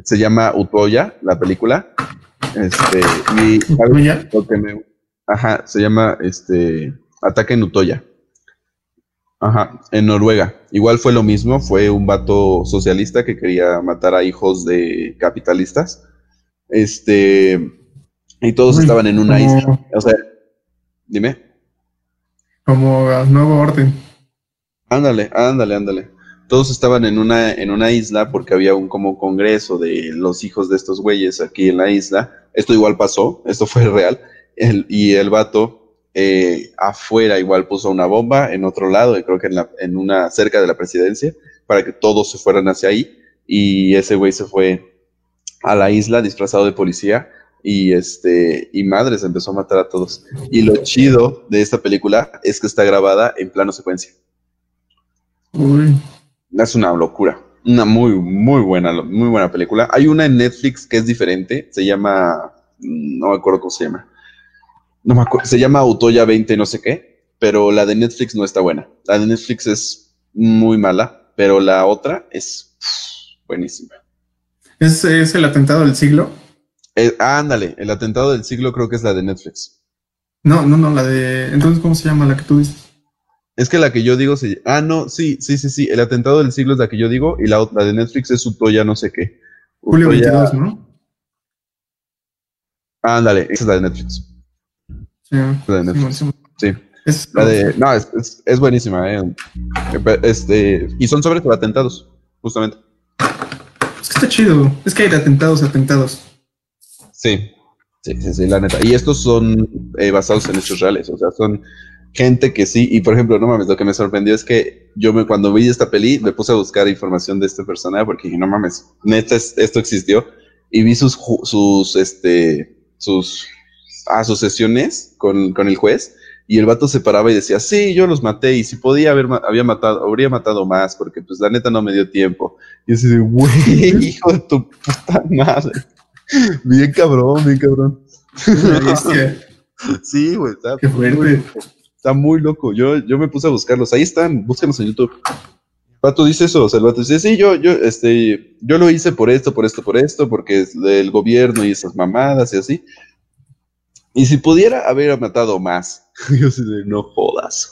se llama Utoya, la película. Este, y lo que me, ajá, se llama este Ataque en Utoya. Ajá, en Noruega. Igual fue lo mismo, fue un vato socialista que quería matar a hijos de capitalistas. Este, y todos estaban en una isla. O sea, dime. Como nuevo orden. Ándale, ándale, ándale todos estaban en una, en una isla porque había un como congreso de los hijos de estos güeyes aquí en la isla. Esto igual pasó, esto fue real. y el vato eh, afuera igual puso una bomba en otro lado, creo que en, la, en una cerca de la presidencia, para que todos se fueran hacia ahí. Y ese güey se fue a la isla disfrazado de policía y este y madres empezó a matar a todos. Y lo chido de esta película es que está grabada en plano secuencia. Uy es una locura. Una muy, muy buena, muy buena película. Hay una en Netflix que es diferente. Se llama. No me acuerdo cómo se llama. No me acuerdo. Se llama Autoya 20, no sé qué. Pero la de Netflix no está buena. La de Netflix es muy mala. Pero la otra es buenísima. ¿Es, ¿Es, el atentado del siglo? Eh, ándale, el atentado del siglo creo que es la de Netflix. No, no, no, la de. Entonces, ¿cómo se llama la que tú dices? Es que la que yo digo se. Ah, no, sí, sí, sí, sí. El atentado del siglo es la que yo digo y la otra de Netflix es Utoya no sé qué. Julio 22, ¿no? Ándale, esa es la de Netflix. Sí, la de Netflix. Sí. Es, la de, no, es, es, buenísima. Eh. Este, y son sobre atentados, justamente. Es que está chido. Es que hay atentados, atentados. Sí, sí, sí, sí, la neta. Y estos son eh, basados en hechos reales, o sea, son gente que sí, y por ejemplo, no mames, lo que me sorprendió es que yo me, cuando vi esta peli me puse a buscar información de este personaje porque dije, no mames, neta, esto existió, y vi sus, sus, este, sus, ah, sus sesiones con, con el juez, y el vato se paraba y decía, sí, yo los maté, y si podía haber, había matado, habría matado más, porque pues la neta no me dio tiempo. Y así de, güey, hijo de tu puta madre. Bien cabrón, bien cabrón. Sí, güey, está Qué fuerte. Está muy loco. Yo, yo me puse a buscarlos. Ahí están, búsquenlos en YouTube. El vato dice eso, o sea, el vato dice, sí, yo, yo, este, yo lo hice por esto, por esto, por esto, porque es del gobierno y esas mamadas y así. Y si pudiera haber matado más, yo sí, no jodas.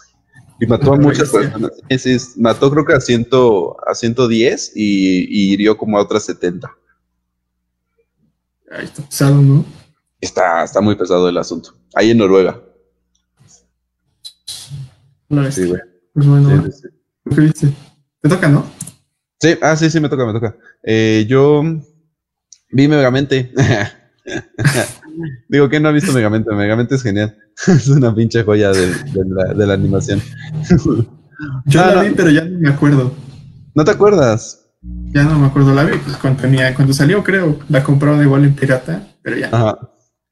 Y mató a muchas personas. Sí, mató creo que a, ciento, a 110 y, y hirió como a otras 70. Ahí está pesado, ¿no? Está, está muy pesado el asunto. Ahí en Noruega. Sí, güey. Pues bueno, sí, Te toca, ¿no? Sí, ah, sí, sí, me toca, me toca. Eh, yo vi Megamente. Digo, que no ha visto Megamente? Megamente es genial. es una pinche joya de, la, animación. yo la vi, pero ya no me acuerdo. ¿No te acuerdas? Ya no me acuerdo. La vi pues, cuando, tenía, cuando salió, creo. La compraron igual en pirata, pero ya. Ajá.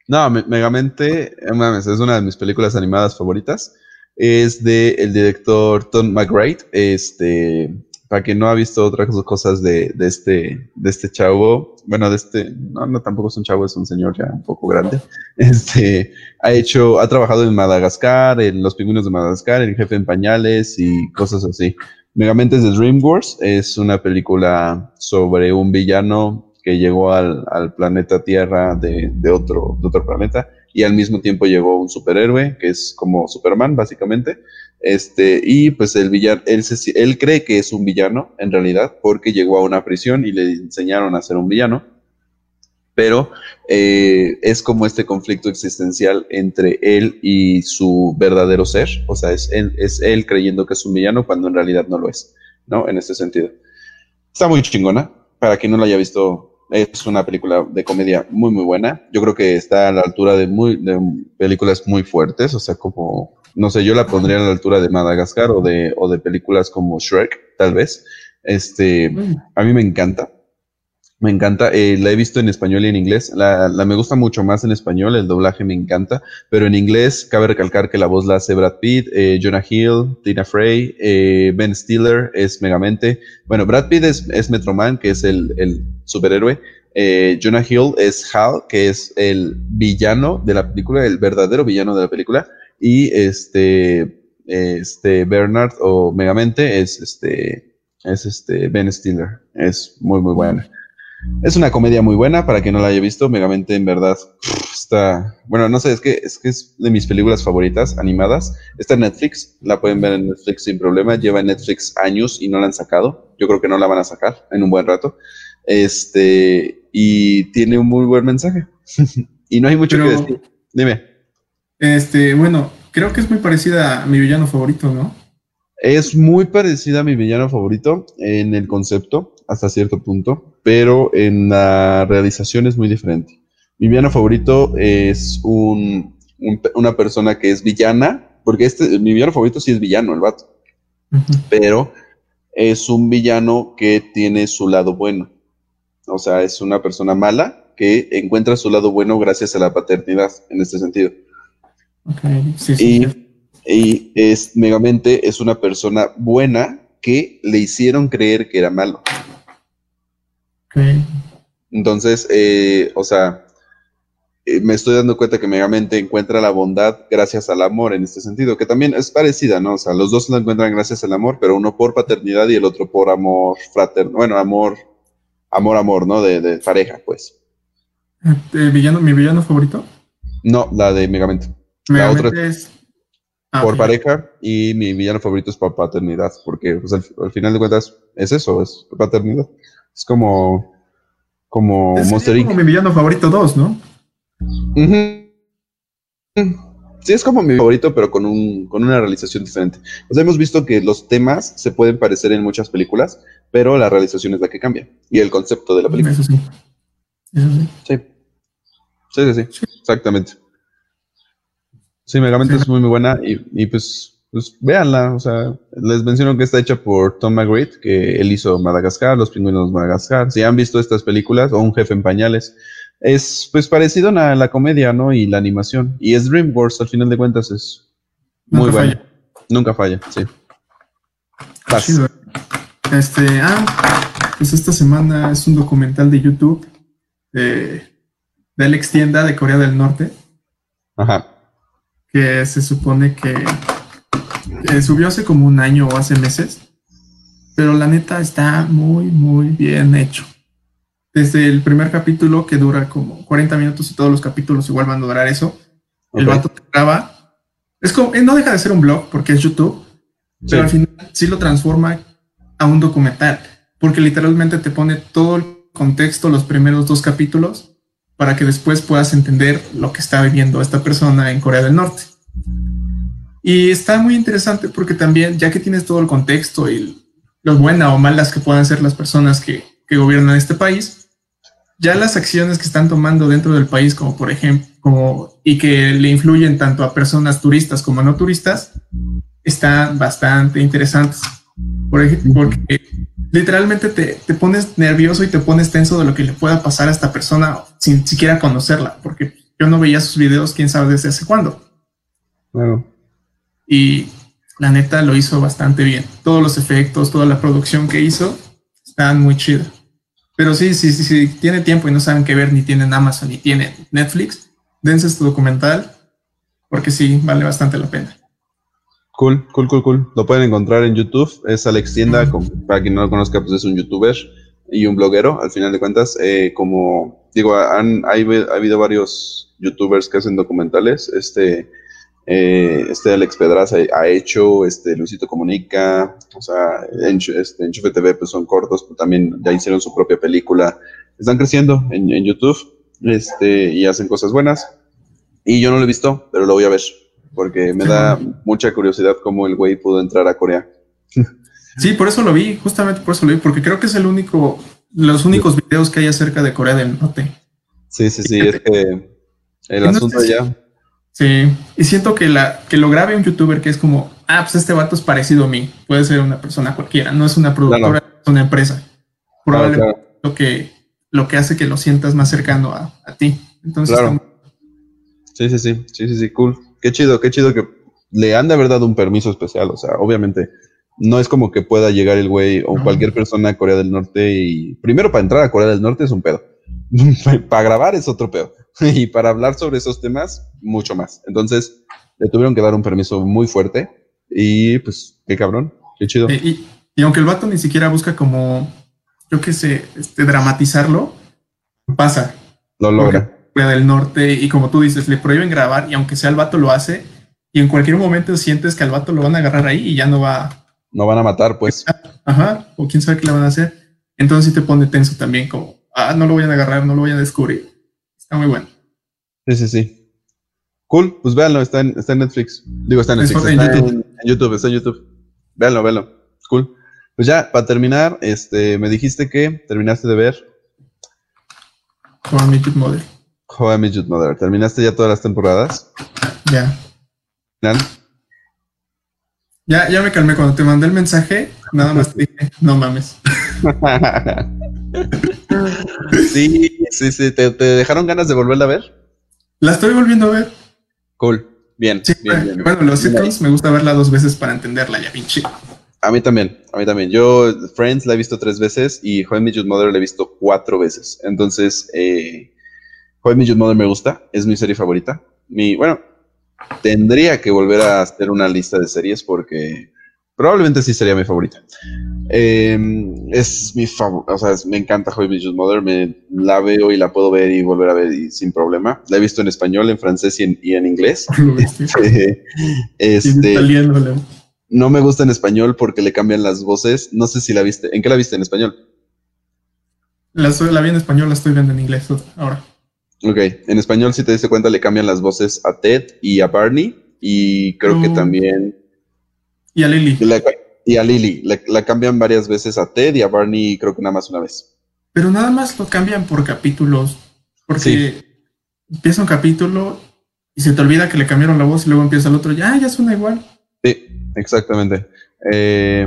No, Megamente, mames, es una de mis películas animadas favoritas. Es de el director Tom McGrath. Este, para quien no ha visto otras cosas de, de, este, de este chavo, bueno, de este, no, no, tampoco es un chavo, es un señor ya un poco grande. Este, ha hecho, ha trabajado en Madagascar, en Los Pingüinos de Madagascar, en Jefe en Pañales y cosas así. Megamente es de DreamWorks, es una película sobre un villano que llegó al, al planeta Tierra de, de, otro, de otro planeta y al mismo tiempo llegó un superhéroe que es como Superman, básicamente este, y pues el villano, él, él cree que es un villano en realidad porque llegó a una prisión y le enseñaron a ser un villano, pero eh, es como este conflicto existencial entre él y su verdadero ser, o sea, es él, es él creyendo que es un villano cuando en realidad no lo es, ¿no? En este sentido. Está muy chingona, para quien no lo haya visto, es una película de comedia muy, muy buena. Yo creo que está a la altura de, muy, de películas muy fuertes, o sea, como no sé, yo la pondría a la altura de Madagascar o de, o de películas como Shrek, tal vez. Este, a mí me encanta. Me encanta, eh, la he visto en español y en inglés. La, la, me gusta mucho más en español, el doblaje me encanta, pero en inglés cabe recalcar que la voz la hace Brad Pitt, eh, Jonah Hill, Tina Frey, eh, Ben Stiller es Megamente. Bueno, Brad Pitt es, es Metroman, que es el, el superhéroe. Eh, Jonah Hill es Hal, que es el villano de la película, el verdadero villano de la película y este, este Bernard o Megamente es este, es este Ben Stiller. Es muy, muy buena. Es una comedia muy buena, para quien no la haya visto, Megamente en verdad está, bueno, no sé, es que, es que es de mis películas favoritas animadas. Está en Netflix, la pueden ver en Netflix sin problema, lleva en Netflix años y no la han sacado. Yo creo que no la van a sacar en un buen rato. Este, y tiene un muy buen mensaje. y no hay mucho que decir. Dime. Este, bueno, creo que es muy parecida a mi villano favorito, ¿no? Es muy parecida a mi villano favorito en el concepto, hasta cierto punto, pero en la realización es muy diferente. Mi villano favorito es un, una persona que es villana, porque este, mi villano favorito sí es villano, el vato, pero es un villano que tiene su lado bueno. O sea, es una persona mala que encuentra su lado bueno gracias a la paternidad, en este sentido y, es Megamente es una persona buena que le hicieron creer que era malo. Entonces, eh, o sea, eh, me estoy dando cuenta que Megamente encuentra la bondad gracias al amor en este sentido, que también es parecida, ¿no? O sea, los dos lo encuentran gracias al amor, pero uno por paternidad y el otro por amor fraterno, bueno, amor, amor, amor, ¿no? De, de pareja, pues. ¿El villano, mi villano favorito? No, la de Megamente. La otra es ah, por pareja y mi villano favorito es por paternidad, porque pues, al, final de cuentas es eso, es paternidad. Es como, como es Monster como mi villano favorito 2, ¿no? Sí, es como mi favorito, pero con, un, con una realización diferente. O sea, hemos visto que los temas se pueden parecer en muchas películas, pero la realización es la que cambia. Y el concepto de la película. Eso sí. Eso sí. Sí. Sí, sí, sí. Exactamente. Sí, Megamente es muy, muy buena y, pues, pues véanla. O sea, les menciono que está hecha por Tom McGrath, que él hizo Madagascar, Los Pingüinos de Madagascar. Si han visto estas películas o Un Jefe en Pañales, es pues parecido a la comedia, ¿no? Y la animación. Y es DreamWorks, al final de cuentas, es muy bueno. Nunca falla, sí. Este, ah, pues esta semana es un documental de YouTube de, de Alex Tienda de Corea del Norte. Ajá que se supone que, subió hace como un año o hace meses, pero la neta está muy, muy bien hecho. Desde el primer capítulo, que dura como 40 minutos y todos los capítulos igual van a durar eso, el vato te graba. Es como, eh, no deja de ser un blog porque es YouTube, pero al final sí lo transforma a un documental, porque literalmente te pone todo el contexto, los primeros dos capítulos, para que después puedas entender lo que está viviendo esta persona en Corea del Norte. Y está muy interesante porque también, ya que tienes todo el contexto y lo buenas o malas que puedan ser las personas que, que gobiernan este país, ya las acciones que están tomando dentro del país, como por ejemplo, como, y que le influyen tanto a personas turistas como no turistas, están bastante interesantes. Por ejemplo, porque literalmente te, te, pones nervioso y te pones tenso de lo que le pueda pasar a esta persona sin siquiera conocerla, porque yo no veía sus videos, quién sabe desde hace cuándo. y la neta lo hizo bastante bien. Todos los efectos, toda la producción que hizo, están muy chidos. Pero sí, sí, sí, sí, tiene tiempo y no saben qué ver, ni tienen Amazon, ni tienen Netflix, dense este documental, porque sí, vale bastante la pena. Cool, cool, cool, cool. Lo pueden encontrar en YouTube. Es Alex Tienda, para quien no lo conozca, pues es un youtuber y un bloguero, al final de cuentas. Eh, como digo, han, ha habido varios youtubers que hacen documentales. Este, eh, este Alex Pedraza ha hecho, este Luisito Comunica, o sea, en, este, Enchufe TV pues son cortos, pero también ya hicieron su propia película. Están creciendo en, en YouTube este, y hacen cosas buenas. Y yo no lo he visto, pero lo voy a ver porque me da mucha curiosidad cómo el güey pudo entrar a Corea. Sí, por eso lo vi, justamente por eso lo vi, porque creo que es el único, los únicos videos que hay acerca de Corea del Norte. Sí, sí, sí, es que el asunto ya. Sí, y siento que la que lo grabe un youtuber que es como, ah, pues este vato es parecido a mí, puede ser una persona cualquiera, no es una productora, es una empresa. Probablemente lo que lo que hace que lo sientas más cercano a, ti. Entonces, sí, sí, sí, sí, sí, sí, cool qué chido, qué chido que le han de haber dado un permiso especial. O sea, obviamente, no es como que pueda llegar el güey o cualquier persona a Corea del Norte y. Primero, para entrar a Corea del Norte es un pedo. para grabar es otro pedo. y para hablar sobre esos temas, mucho más. Entonces, le tuvieron que dar un permiso muy fuerte. Y pues, qué cabrón, qué chido. Y, aunque el vato ni siquiera busca como, yo qué sé, este, dramatizarlo, pasa. Lo logra del Norte y como tú dices, le prohíben grabar y aunque sea el vato lo hace y en cualquier momento sientes que al vato lo van a agarrar ahí y ya no va. No van a matar, pues. Ajá, o quién sabe qué le van a hacer. Entonces sí te pone tenso también, como, ah, no lo vayan a agarrar, no lo vayan a descubrir. Está muy bueno. Sí, sí, sí. Cool, pues véanlo, está en, está en Netflix. Digo, está en Netflix. Está en, YouTube. En, YouTube, está en YouTube. Véanlo, véanlo. Cool. Pues ya, para terminar, este, me dijiste que terminaste de ver. Con mi Model. How I Met Mother. ¿Terminaste ya todas las temporadas? Ya. Ya, ya me calmé. Cuando te mandé el mensaje, nada más te dije, no mames. sí, sí, sí. ¿Te, dejaron ganas de volverla a ver? La estoy volviendo a ver. Cool. Bien, bien, bien. Bueno, los sitcoms me gusta verla dos veces para entenderla ya, pinche. A mí también, a mí también. Yo Friends la he visto tres veces y How I Met Mother la he visto cuatro veces. Entonces, eh, How I Mother me gusta, es mi serie favorita. Mi, bueno, tendría que volver a hacer una lista de series porque probablemente sí sería mi favorita. Em, es mi favorita, o sea, me encanta How I Mother, me la veo y la puedo ver y volver a ver sin problema. La he visto en español, en francés y en, inglés. este, este no me gusta en español porque le cambian las voces. No sé si la viste. ¿En qué la viste en español? La, la vi en español, la estoy viendo en inglés ahora. Ok, en español, si te diste cuenta, le cambian las voces a Ted y a Barney. Y creo que también. Y a Lily. Y a Lily. La cambian varias veces a Ted y a Barney, creo que nada más una vez. Pero nada más lo cambian por capítulos. Porque empieza un capítulo y se te olvida que le cambiaron la voz y luego empieza el otro. Ya, ya suena igual. Sí, exactamente. Eh,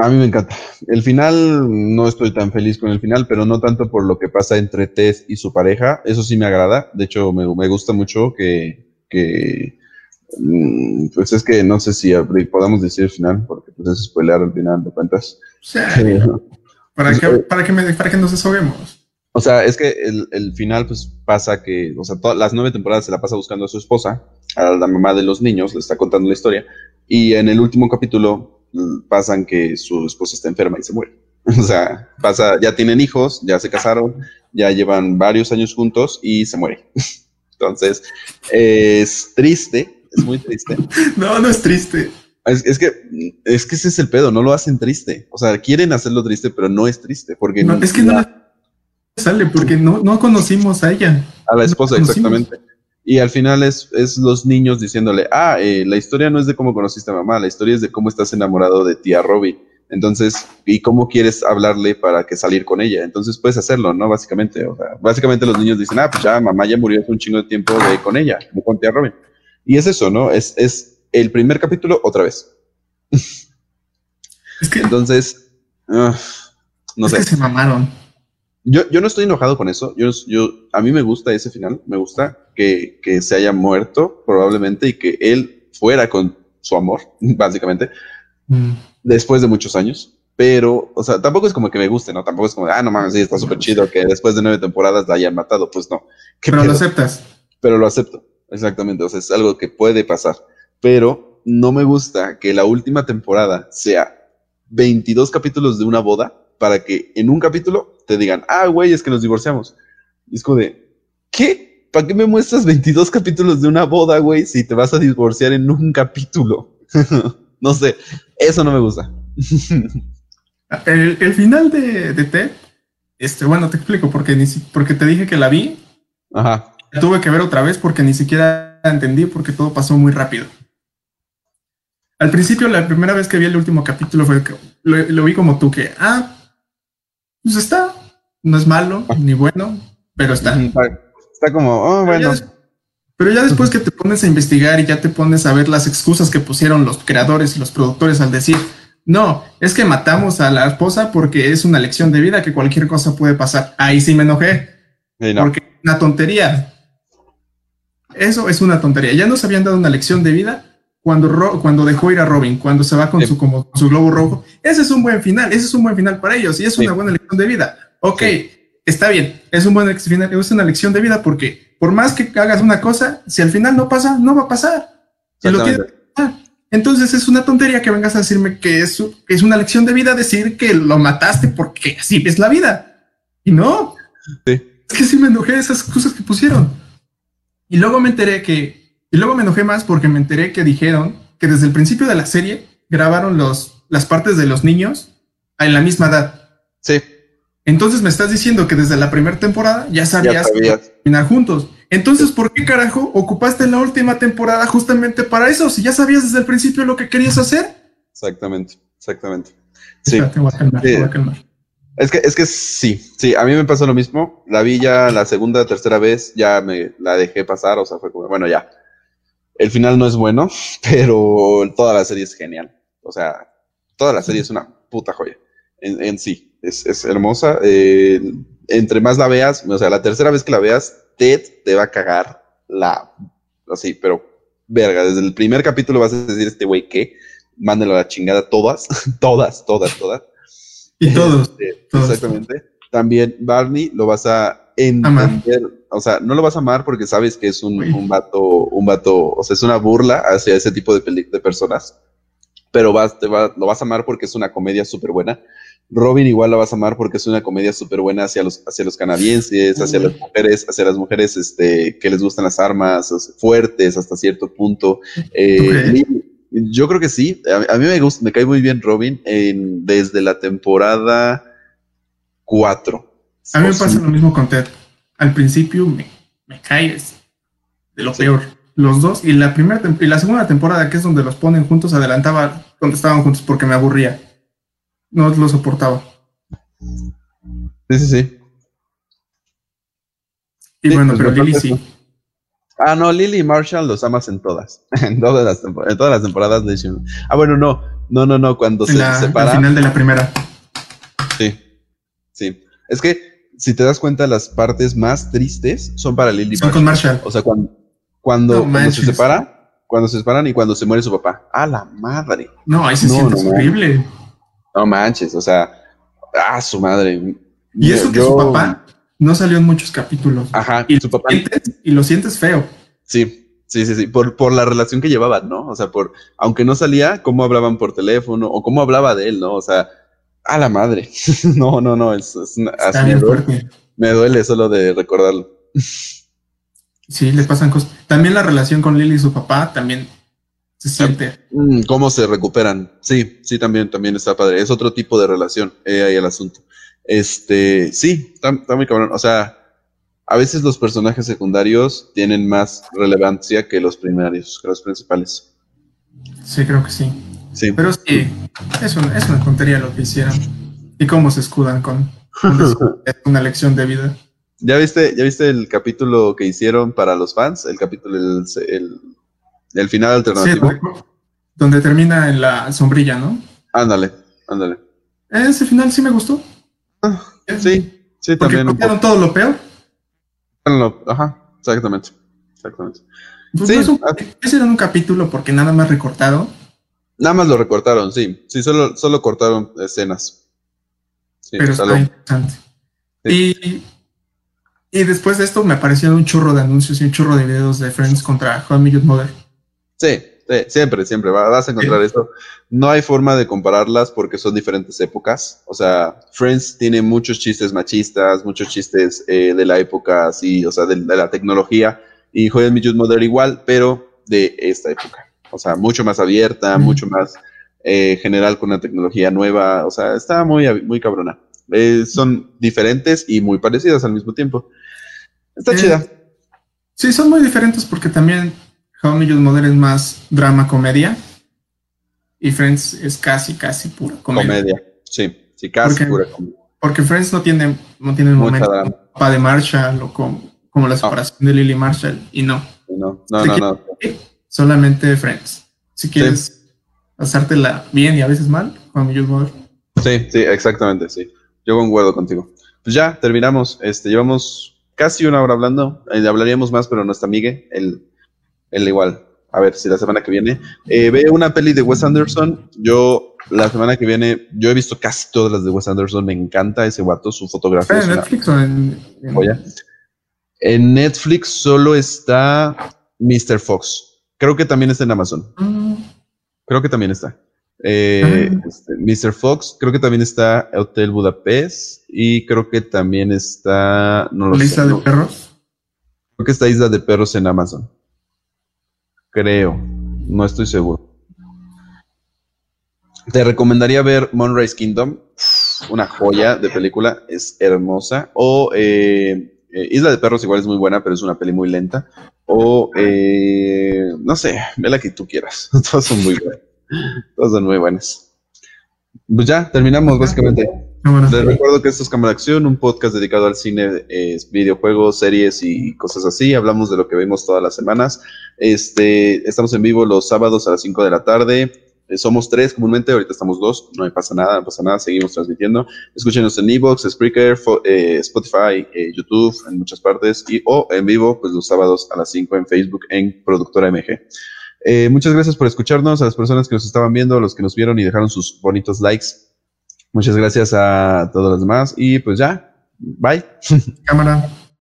a mí me encanta. El final, no estoy tan feliz con el final, pero no tanto por lo que pasa entre Tess y su pareja. Eso sí me agrada. De hecho, me, gusta mucho que, mm, pues es que no sé si podamos decir el final, porque pues es spoiler al final de cuentas. ¿Para, que, para, que me, para que nos desahoguemos. O sea, es que el, final pues pasa que, o sea, todas las nueve temporadas se la pasa buscando a su esposa, a la mamá de los niños, le está contando la historia, y en el último capítulo pasan que su esposa está enferma y se muere. O sea, pasa, ya tienen hijos, ya se casaron, ya llevan varios años juntos y se muere. Entonces, es triste, es muy triste. No, no es triste. Es, que es que ese es el pedo, no lo hacen triste. O sea, quieren hacerlo triste, pero no es triste. Porque no, es que no sale, porque no, no conocimos a ella. A la esposa, exactamente. Y al final es, es los niños diciéndole, ah, eh, la historia no es de cómo conociste a mamá, la historia es de cómo estás enamorado de tía Robbie. Entonces, ¿y cómo quieres hablarle para que salir con ella? Entonces puedes hacerlo, ¿no? Básicamente, o sea, básicamente los niños dicen, ah, pues ya mamá ya murió hace un chingo de tiempo de, con ella, como con tía Robin. Y es eso, ¿no? Es, es el primer capítulo otra vez. Es que, Entonces, uh, no es sé. Que se mamaron. Yo, yo no estoy enojado con eso. Yo, yo, a mí me gusta ese final. Me gusta que, que se haya muerto, probablemente, y que él fuera con su amor, básicamente, mm. después de muchos años. Pero, o sea, tampoco es como que me guste, ¿no? Tampoco es como, ah, no mames, sí, está súper chido que después de nueve temporadas la hayan matado. Pues no. Pero lo aceptas. Pero lo acepto, exactamente. O sea, es algo que puede pasar. Pero no me gusta que la última temporada sea 22 capítulos de una boda para que en un capítulo te digan, ah, güey, es que nos divorciamos. Y es como de, ¿qué? ¿Para qué me muestras 22 capítulos de una boda, güey, si te vas a divorciar en un capítulo? no sé, eso no me gusta. El, final de, de Ted, este, bueno, te explico, porque, ni porque te dije que la vi. Ajá. Tuve que ver otra vez porque ni siquiera entendí porque todo pasó muy rápido. Al principio, la primera vez que vi el último capítulo fue que lo, vi como tú, que, ah, pues está, no es malo ni bueno, pero está. Está como, oh, bueno. pero ya después que te pones a investigar y ya te pones a ver las excusas que pusieron los creadores y los productores al decir, no, es que matamos a la esposa porque es una lección de vida que cualquier cosa puede pasar. Ahí sí me enojé. Porque es una tontería. Eso es una tontería. Ya nos habían dado una lección de vida cuando, cuando dejó ir a Robin, cuando se va con su, como, su globo rojo. Ese es un buen final. Ese es un buen final para ellos y es una buena lección de vida. Ok, está bien. Es, un buen final, es una lección de vida porque por más que hagas una cosa, si al final no pasa, no va a pasar. Si lo quieres, entonces es una tontería que vengas a decirme que es, es una lección de vida decir que lo mataste porque así es la vida. Y no. Es que sí me enojé de esas cosas que pusieron. Y luego me enteré que, y luego me enojé más porque me enteré que dijeron que desde el principio de la serie grabaron los, las partes de los niños en la misma edad. Sí. Entonces me estás diciendo que desde la primera temporada ya sabías, ya terminar juntos. Entonces, ¿por qué carajo ocupaste la última temporada justamente para eso? Si ya sabías desde el principio lo que querías hacer. Exactamente, exactamente. Sí. Es que, es que sí, sí, a mí me pasó lo mismo. La vi ya la segunda, tercera vez, ya me la dejé pasar, o sea, fue como, bueno, ya. El final no es bueno, pero toda la serie es genial. O sea, toda la serie es una puta joya en, sí. Es, es hermosa. Eh, entre más la veas, o sea, la tercera vez que la veas, Ted te va a cagar la. Así, pero verga, desde el primer capítulo vas a decir este güey que mándelo a la chingada todas, todas, todas, todas. Y todos, este, Exactamente. También Barney lo vas a entender, o sea, no lo vas a amar porque sabes que es un, un vato, un vato, o sea, es una burla hacia ese tipo de, de personas, pero vas, te va, lo vas a amar porque es una comedia súper buena. Robin igual la vas a amar porque es una comedia súper buena hacia los, hacia los canadienses, hacia las mujeres, hacia las mujeres este, que les gustan las armas, fuertes hasta cierto punto. Eh, yo creo que sí. A, mí me gusta, me cae muy bien Robin en, desde la temporada 4. A mí me pasa lo mismo con Ted. Al principio me, me caes de lo peor. Los dos, y la primera y la segunda temporada, que es donde los ponen juntos, adelantaba cuando estaban juntos porque me aburría no lo soportaba. Sí, sí, sí. Y bueno, pues, pero Lily sí. Ah, no, Lily y Marshall los amas en todas. en, todas las en todas las temporadas de Ah, bueno, no. No, no, no. Cuando se separa. Al final de la primera. Sí. Sí. Es que si te das cuenta, las partes más tristes son para Lily son con Marshall. O sea, cuando, cuando, se separa, cuando se separan y cuando se muere su papá. ¡Ah, la madre! No, ahí se siente horrible. No manches, o sea, ah, su madre. Y eso que su papá no salió en muchos capítulos. Ajá, y su papá. y lo sientes feo. Sí, sí, sí, sí, por, por la relación que llevaban, ¿no? O sea, por, aunque no salía, cómo hablaban por teléfono o cómo hablaba de él, ¿no? O sea, a la madre. no, no, no, es, así me duele, me duele solo de recordarlo. Sí, le pasan cosas. También la relación con Lily y su papá también se siente. Mm, ¿Cómo se recuperan? Sí, sí, también, también está padre. Es otro tipo de relación, eh, ahí el asunto. Este, sí, está, muy cabrón. O sea, a veces los personajes secundarios tienen más relevancia que los primarios, que los principales. Sí, creo que sí. Sí. Pero sí, es una, es una tontería lo que hicieron. Y cómo se escudan con, una lección de vida. ¿Ya viste, ¿Ya viste el capítulo que hicieron para los fans? El capítulo, el el final alternativo. donde, termina en la sombrilla, ¿no? Ándale, ándale. Ese final sí me gustó. Ah, sí, sí, también. Porque todo lo peor. ajá, exactamente. Exactamente. Pues ah. ese era un capítulo porque nada más recortado. Nada más lo recortaron, sí. Sí, solo, solo cortaron escenas. Pero está interesante. Y, y después de esto me aparecieron un churro de anuncios y un churro de videos de Friends contra How I Mother. Sí, siempre, siempre vas a encontrar esto. No hay forma de compararlas porque son diferentes épocas. O sea, Friends tiene muchos chistes machistas, muchos chistes eh, de la época así, o sea, de, la tecnología. Y How I Mother igual, pero de esta época. O sea, mucho más abierta, mucho más eh, general con una tecnología nueva. O sea, está muy, muy cabrona. Eh, son diferentes y muy parecidas al mismo tiempo. Está chida. Sí, son muy diferentes porque también How I Mother es más drama comedia y Friends es casi, casi pura comedia. Comedia, sí, sí, casi pura comedia. Porque Friends no tiene, no tiene el momento de Marshall o como, como la separación de Lily Marshall y no. No, no, no, no, Solamente Friends. Si quieres hacértela bien y a veces mal, How I Mother. Sí, sí, exactamente, sí. Yo concuerdo contigo. Pues ya, terminamos. Este, llevamos casi una hora hablando. Eh, hablaríamos más, pero no está Miguel. El igual. A ver si la semana que viene. Eh, ve una peli de Wes Anderson. Yo, la semana que viene, yo he visto casi todas las de Wes Anderson. Me encanta ese guato, su fotografía. ¿En Netflix o en, en... Netflix solo está Mr. Fox. Creo que también está en Amazon. Mm. Creo que también está. Eh, este, Mr. Fox, creo que también está Hotel Budapest y creo que también está. No ¿La Isla de Perros? Creo que está Isla de Perros en Amazon. Creo, no estoy seguro. Te recomendaría ver Moonrise Kingdom, una joya de película, es hermosa. O eh, eh, Isla de Perros igual es muy buena, pero es una peli muy lenta. O eh, no sé, ve la que tú quieras. Todas son muy buenas. Todas son muy buenas. Pues ya, terminamos básicamente. Les recuerdo que esto es Cámara Acción, un podcast dedicado al cine, videojuegos, series y cosas así. Hablamos de lo que vemos todas las semanas. Este, estamos en vivo los sábados a las 5 de la tarde. Eh, somos tres comúnmente, ahorita estamos dos, no pasa nada, no pasa nada, seguimos transmitiendo. Escúchenos en Evox, Spreaker, eh, Spotify, eh, YouTube, en muchas partes, y o en vivo, pues los sábados a las 5 en Facebook en Productora MG. muchas gracias por escucharnos, a las personas que nos estaban viendo, a los que nos vieron y dejaron sus bonitos likes. Muchas gracias a todos los demás y pues ya, bye. Cámara.